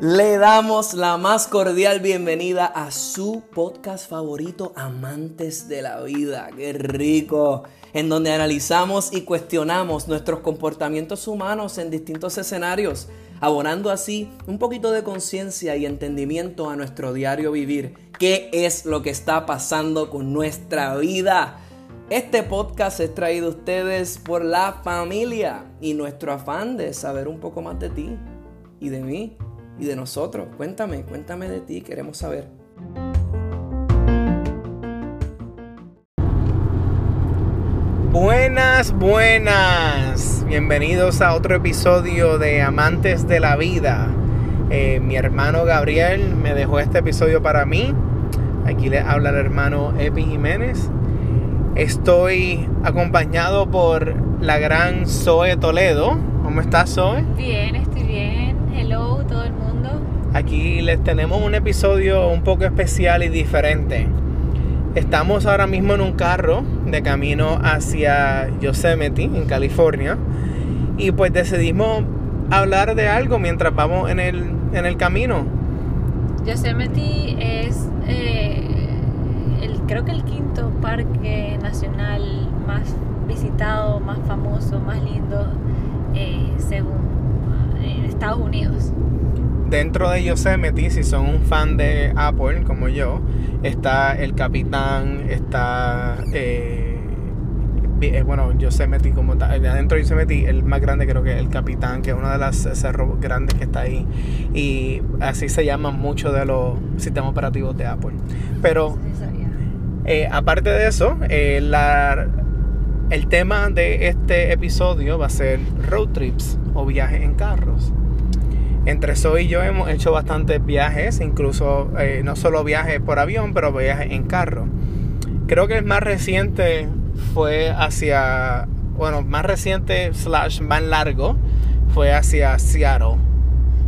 Le damos la más cordial bienvenida a su podcast favorito, Amantes de la Vida. ¡Qué rico! En donde analizamos y cuestionamos nuestros comportamientos humanos en distintos escenarios, abonando así un poquito de conciencia y entendimiento a nuestro diario vivir. ¿Qué es lo que está pasando con nuestra vida? Este podcast es traído a ustedes por la familia y nuestro afán de saber un poco más de ti y de mí y de nosotros. Cuéntame, cuéntame de ti, queremos saber. Buenas, buenas. Bienvenidos a otro episodio de Amantes de la Vida. Eh, mi hermano Gabriel me dejó este episodio para mí. Aquí le habla el hermano Epi Jiménez. Estoy acompañado por la gran Zoe Toledo. ¿Cómo estás, Zoe? Bien, estoy bien. Hello, todo el mundo. Aquí les tenemos un episodio un poco especial y diferente. Estamos ahora mismo en un carro de camino hacia Yosemite, en California. Y pues decidimos hablar de algo mientras vamos en el, en el camino. Yosemite es, creo que el quinto parque nacional más visitado, más famoso, más lindo, eh, según eh, Estados Unidos. Dentro de Yosemite, si son un fan de Apple como yo, está el Capitán, está... eh, eh, bueno, Yosemite como tal, adentro de Yosemite, el más grande creo que es el Capitán, que es una de las cerros grandes que está ahí. Y así se llaman muchos de los sistemas operativos de Apple. Pero Sí. Eh, aparte de eso, eh, el tema de este episodio va a ser road trips o viajes en carros. Entre Zoe y yo hemos hecho bastantes viajes, incluso eh, no solo viajes por avión, pero viajes en carro. Creo que el más reciente fue hacia, bueno, más reciente slash más largo fue hacia Seattle.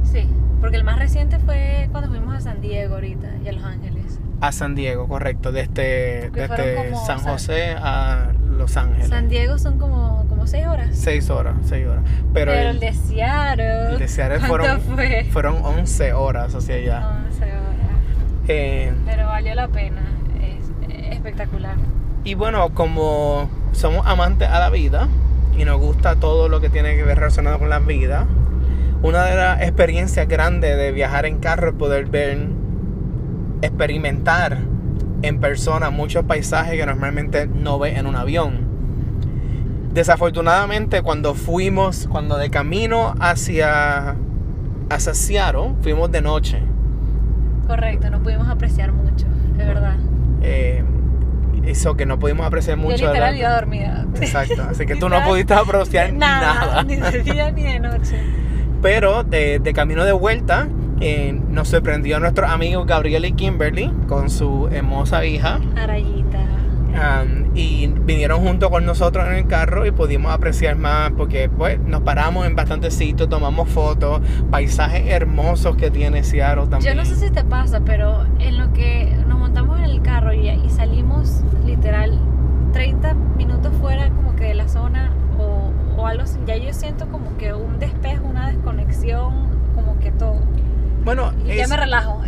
Sí, porque el más reciente fue cuando fuimos a San Diego ahorita y a Los Ángeles. A San Diego, correcto, desde, desde como, San José a Los Ángeles. San Diego son como, como seis horas. Seis horas, seis horas. Pero, Pero, el, el de Seattle. el de Seattle ¿cuánto fueron, fue? fueron 11 horas hacia allá. 11 horas. Eh, Pero valió la pena. Es es espectacular. y bueno, como somos amantes a la vida y nos gusta todo lo que tiene que ver relacionado con la vida, una de las experiencias grandes de viajar en carro es poder ver, experimentar en persona muchos paisajes que normalmente no ves en un avión. Desafortunadamente, cuando fuimos, cuando de camino hacia, hacia Seattle, fuimos de noche. Correcto, no pudimos apreciar mucho, de verdad. Eh, eso que no pudimos apreciar mucho. Yo literal iba dormida. Exacto, así que tú no pudiste apreciar nada, nada. ni de día ni de noche. Pero de, de camino de vuelta, eh, nos sorprendió nuestro amigo Gabriel y Kimberly con su hermosa hija. Arayita. um, y vinieron junto con nosotros en el carro y pudimos apreciar más porque pues nos paramos en bastantes sitios, tomamos fotos, paisajes hermosos que tiene Seattle Yo también. no sé si te pasa, pero en lo que nos montamos en el carro y, y salimos literal 30 minutos fuera como que de la zona o, o algo así, ya yo siento como que un despejo, una desconexión, como que todo. Bueno, Y ya es- me relajo.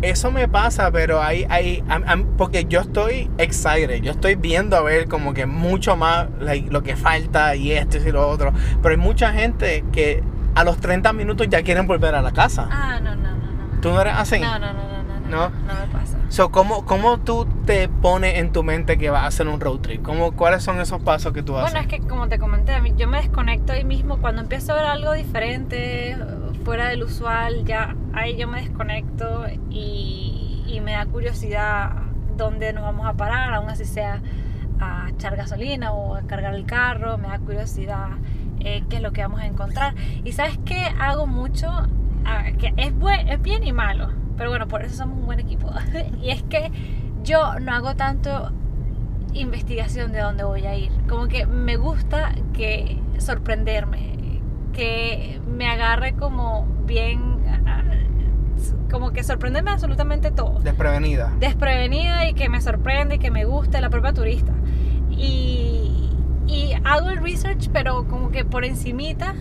Eso me pasa, pero hay, hay, am- am- porque yo estoy excited, yo estoy viendo a ver como que mucho más like, lo que falta y esto y lo otro, pero hay mucha gente que a los 30 minutos ya quieren volver a la casa. Ah, no, no, no, no. ¿Tú no eres así? No, no, no, no, no, ¿No? no, me pasa. So, ¿cómo, ¿Cómo tú te pones en tu mente que vas a hacer un road trip? ¿Cómo, ¿Cuáles son esos pasos que tú haces? Bueno, es que como te comenté, yo me desconecto ahí mismo cuando empiezo a ver algo diferente, fuera del usual, ya ahí yo me desconecto y, y me da curiosidad dónde nos vamos a parar, aún así sea a echar gasolina o a cargar el carro, me da curiosidad eh, qué es lo que vamos a encontrar. Y sabes qué hago mucho, Ah, que es, buen, es bien y malo, pero bueno, por eso somos un buen equipo. y es que yo no hago tanto investigación de dónde voy a ir. Como que me gusta que sorprenderme, que me agarre como bien, ah, como que sorprenderme absolutamente todo. Desprevenida. Desprevenida y que me sorprende y que me guste la propia turista. Y, y hago el research, pero como que por encimita,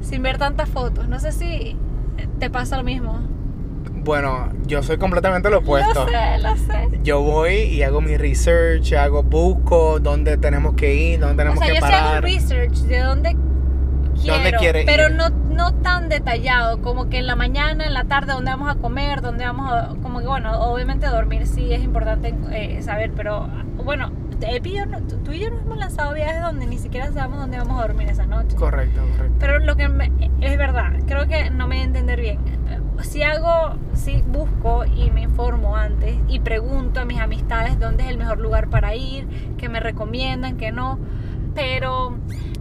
sin ver tantas fotos. No sé si te pasa lo mismo. Bueno, yo soy completamente lo opuesto. Lo sé, lo sé. Yo voy y hago mi research, hago busco dónde tenemos que ir, dónde tenemos o sea, que yo sí hago parar. research de dónde quiero, ¿Dónde quiere pero ir? no no tan detallado, como que en la mañana, en la tarde, dónde vamos a comer, dónde vamos a, como que bueno, obviamente dormir sí es importante eh, saber, pero bueno, Epi yo tú y yo nos hemos lanzado viajes donde ni siquiera sabemos dónde vamos a dormir esa noche. Correcto, correcto. Pero lo que me- es verdad, creo que no me voy a entender bien. Si hago, si busco y me informo antes y pregunto a mis amistades dónde es el mejor lugar para ir, que me recomiendan, que no, pero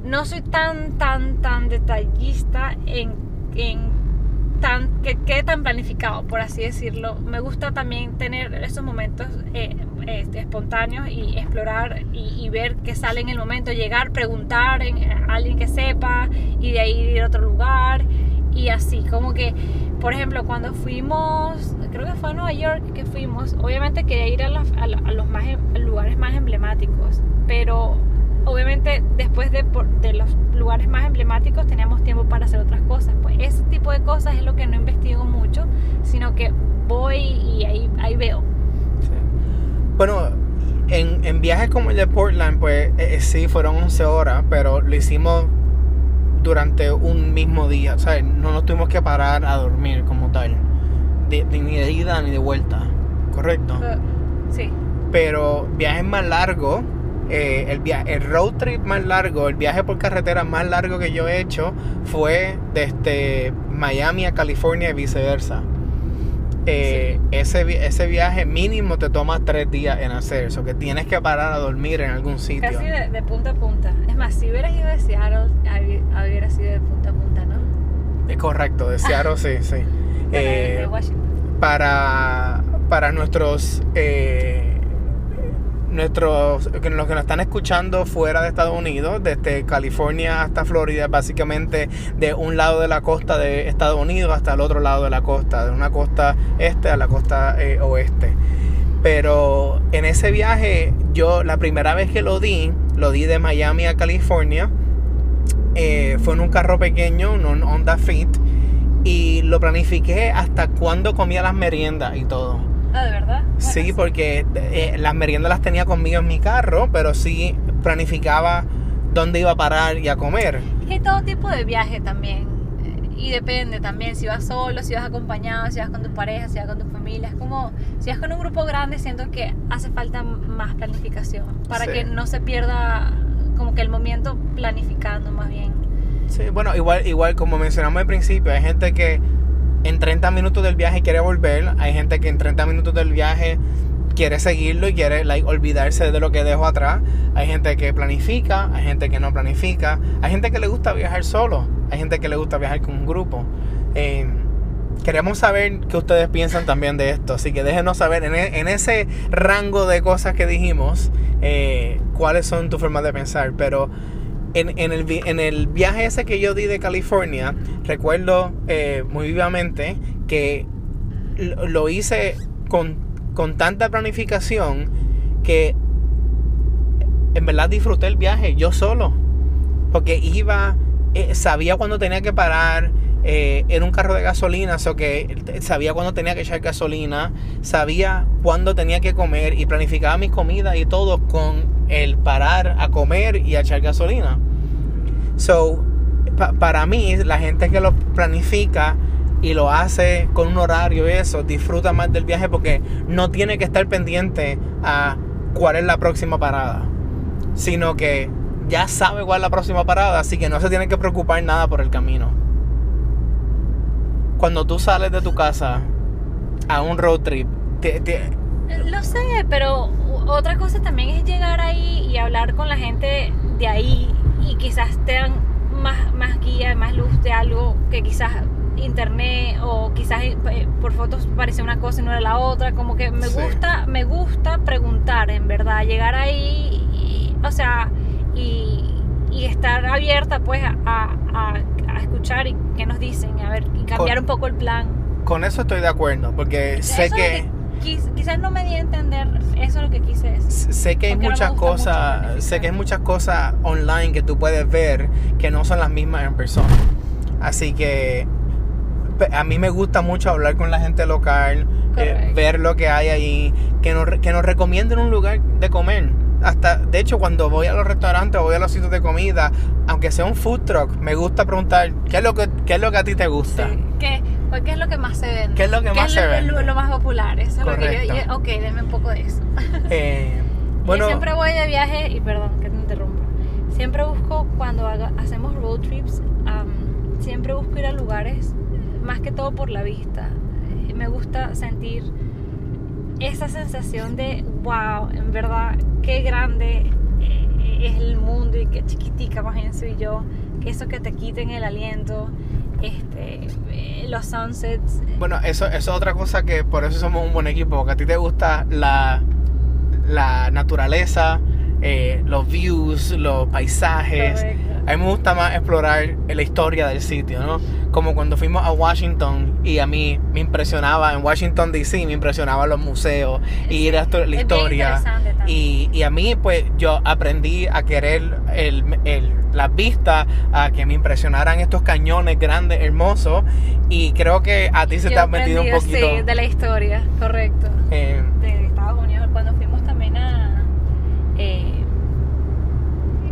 no soy tan, tan, tan detallista en, en tan, que quede tan planificado, por así decirlo. Me gusta también tener esos momentos eh, este, espontáneos y explorar y, ver qué sale en el momento, llegar, preguntar en- a alguien que sepa y de ahí ir a otro lugar y así, como que, por ejemplo, cuando fuimos, creo que fue a Nueva York que fuimos, obviamente quería ir a la- a los más, em- lugares más emblemáticos, pero obviamente después de, por- de los lugares más emblemáticos teníamos tiempo para hacer otras cosas. Pues ese tipo de cosas es lo que no investigo mucho, sino que voy y ahí, ahí veo. Sí. Bueno, en, en viajes como el de Portland, pues eh, eh, sí, fueron 11 horas, pero lo hicimos durante un mismo día. O sea, no nos tuvimos que parar a dormir como tal. De, de- ni de ida ni de vuelta. Correcto. Uh, sí. Pero viajes más largos, eh, el, via- el road trip más largo, el viaje por carretera más largo que yo he hecho fue desde Miami a California y viceversa. Eh, ese, ese viaje mínimo te toma tres días en hacer, eso que tienes que parar a dormir en algún sitio. Casi de, de punta a punta. Es más, si hubieras ido de Seattle, hubi- hubiera sido de punta a punta, ¿no? Es correcto, de Seattle sí, sí. De, Eh, de Washington. para, para nuestros eh, nuestros los que nos están escuchando fuera de Estados Unidos, desde California hasta Florida, básicamente de un lado de la costa de Estados Unidos hasta el otro lado de la costa, de una costa este a la costa eh, oeste. Pero en ese viaje, yo la primera vez que lo di, lo di de Miami a California. eh, fue en un carro pequeño, en un Honda Fit. Y lo planifiqué hasta cuándo comía las meriendas y todo. Ah, ¿de verdad? Sí, Bueno, porque eh, las meriendas las tenía conmigo en mi carro, pero sí planificaba dónde iba a parar y a comer. Que hay todo tipo de viaje también. Y depende también si vas solo, si vas acompañado, si vas con tu pareja, si vas con tu familia. Es como, si vas con un grupo grande, siento que hace falta más planificación. Para Sí. que no se pierda como que el momento planificando más bien. Sí, bueno, igual, igual como mencionamos al principio, hay gente que en 30 minutos del viaje quiere volver, hay gente que en 30 minutos del viaje quiere seguirlo y quiere like, olvidarse de lo que dejó atrás. Hay gente que planifica, hay gente que no planifica, hay gente que le gusta viajar solo, hay gente que le gusta viajar con un grupo. Eh, queremos saber qué ustedes piensan también de esto, así que déjenos saber en, e- en ese rango de cosas que dijimos, eh, cuáles son tus formas de pensar, pero en, en el, en el viaje ese que yo di de California, recuerdo eh, muy vivamente que lo, lo hice con, con tanta planificación que en verdad disfruté el viaje yo solo. Porque iba, eh, sabía cuándo tenía que parar, eh, era un carro de gasolina, so que sabía cuándo tenía que echar gasolina, sabía cuándo tenía que comer y planificaba mis comidas y todo con el parar a comer y a echar gasolina. So, pa- para mí, la gente que lo planifica y lo hace con un horario y eso, disfruta más del viaje porque no tiene que estar pendiente a cuál es la próxima parada, sino que ya sabe cuál es la próxima parada, así que no se tiene que preocupar nada por el camino. Cuando tú sales de tu casa a un road trip, te- te- Lo sé, pero otra cosa también es llegar ahí y hablar con la gente de ahí y quizás te dan más, más guía, más luz de algo que quizás internet o quizás eh, por fotos parecía una cosa y no era la otra, como que me Sí. gusta, me gusta preguntar en verdad, llegar ahí y, o sea, y, y estar abierta pues a, a- a escuchar y qué nos dicen, a ver, y cambiar Con- un poco el plan. con eso estoy de acuerdo, porque sé que... quizás no me di a entender eso es lo que quise decir. sé que hay no muchas cosas, sé que hay muchas cosas online que tú puedes ver que no son las mismas en persona. Así que a mí me gusta mucho hablar con la gente local, eh, ver lo que hay ahí, que nos, que nos recomienden un lugar de comer. Hasta, de hecho, cuando voy a los restaurantes o voy a los sitios de comida, aunque sea un food truck, me gusta preguntar qué es lo que, qué es lo que a ti te gusta. Sí. ¿Qué, pues, ¿Qué es lo que más se vende? ¿Qué es lo que más se lo, vende? Lo, lo más popular. Eso es lo que yo, Correcto. yo- ok, denme un poco de eso. Eh, Yo bueno, siempre voy de viaje, y perdón que te interrumpa, siempre busco cuando haga- hacemos road trips, am, siempre busco ir a lugares, más que todo por la vista. Eh, Me gusta sentir esa sensación de, wow, en verdad, qué grande eh, es el mundo y qué chiquitica más soy yo, que eso que te quiten el aliento, este, eh, los sunsets, Bueno, eso, eso es otra cosa que por eso somos un buen equipo, porque a ti te gusta la, la naturaleza, eh, los views, los paisajes. Correcto. A mí me gusta más explorar la historia del sitio, ¿no? Como cuando fuimos a Washington y a mí me impresionaba, en Washington DC me impresionaban los museos y ir a esto- la bien historia. Y, y a mí, pues, yo aprendí a querer el, el- las vistas, a que me impresionaran estos cañones grandes, hermosos. Y creo que a ti se te ha metido un poquito. Sí, de la historia, correcto. eh, De Estados Unidos, cuando fuimos también a. eh,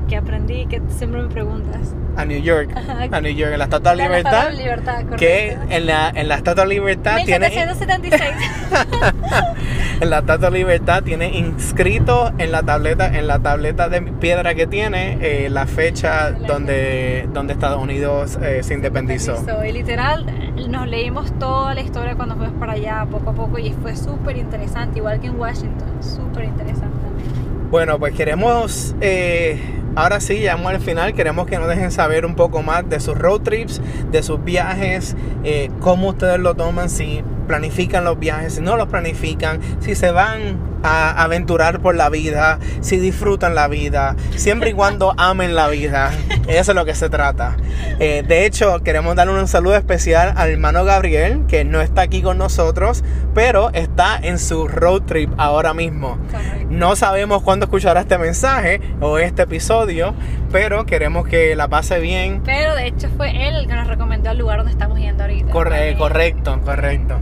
que aprendí, que siempre me preguntas. a New York. A New York, en la Estatua de la La Libertad. Estatua de la Libertad, correcto. Que en la, en la Estatua de Libertad tiene. 1776. en la Estatua de Libertad tiene inscrito en la tableta, en la tableta de piedra que tiene, eh, la fecha donde, donde Estados Unidos eh, se independizó. Y literal, nos leímos toda la historia cuando fuimos para allá, poco a poco, y fue súper interesante, igual que en Washington, súper interesante también. Bueno, pues queremos, eh, ahora sí, llegamos al final, queremos que nos dejen saber un poco más de sus road trips, de sus viajes, eh, cómo ustedes lo toman, si planifican los viajes, si no los planifican, si se van a aventurar por la vida, si disfrutan la vida, siempre y cuando amen la vida. Eso es lo que se trata. Eh, de hecho, queremos darle un saludo especial al hermano Gabriel, que no está aquí con nosotros, pero está en su road trip ahora mismo. No sabemos cuándo escuchará este mensaje o este episodio, pero queremos que la pase bien. Pero de hecho fue él el que nos recomendó el lugar donde estamos yendo ahorita. Corre- correcto, correcto.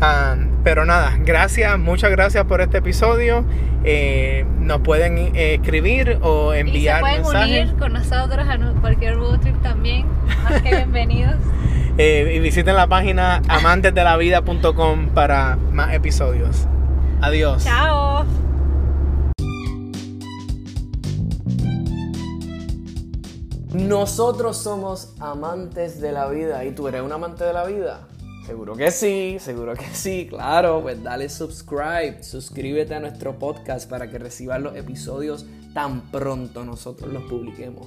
Ah, pero nada, gracias, muchas gracias por este episodio. Eh, nos pueden eh, escribir o Y se enviar pueden mensajes. unir con nosotros a cualquier road trip también. Más que bienvenidos. Eh, y visiten la página amantesdelavida.com para más episodios. Adiós. Chao. Nosotros somos amantes de la vida. ¿Y tú eres un amante de la vida? Seguro que sí, seguro que sí, claro. Pues dale subscribe, suscríbete a nuestro podcast para que recibas los episodios tan pronto nosotros los publiquemos.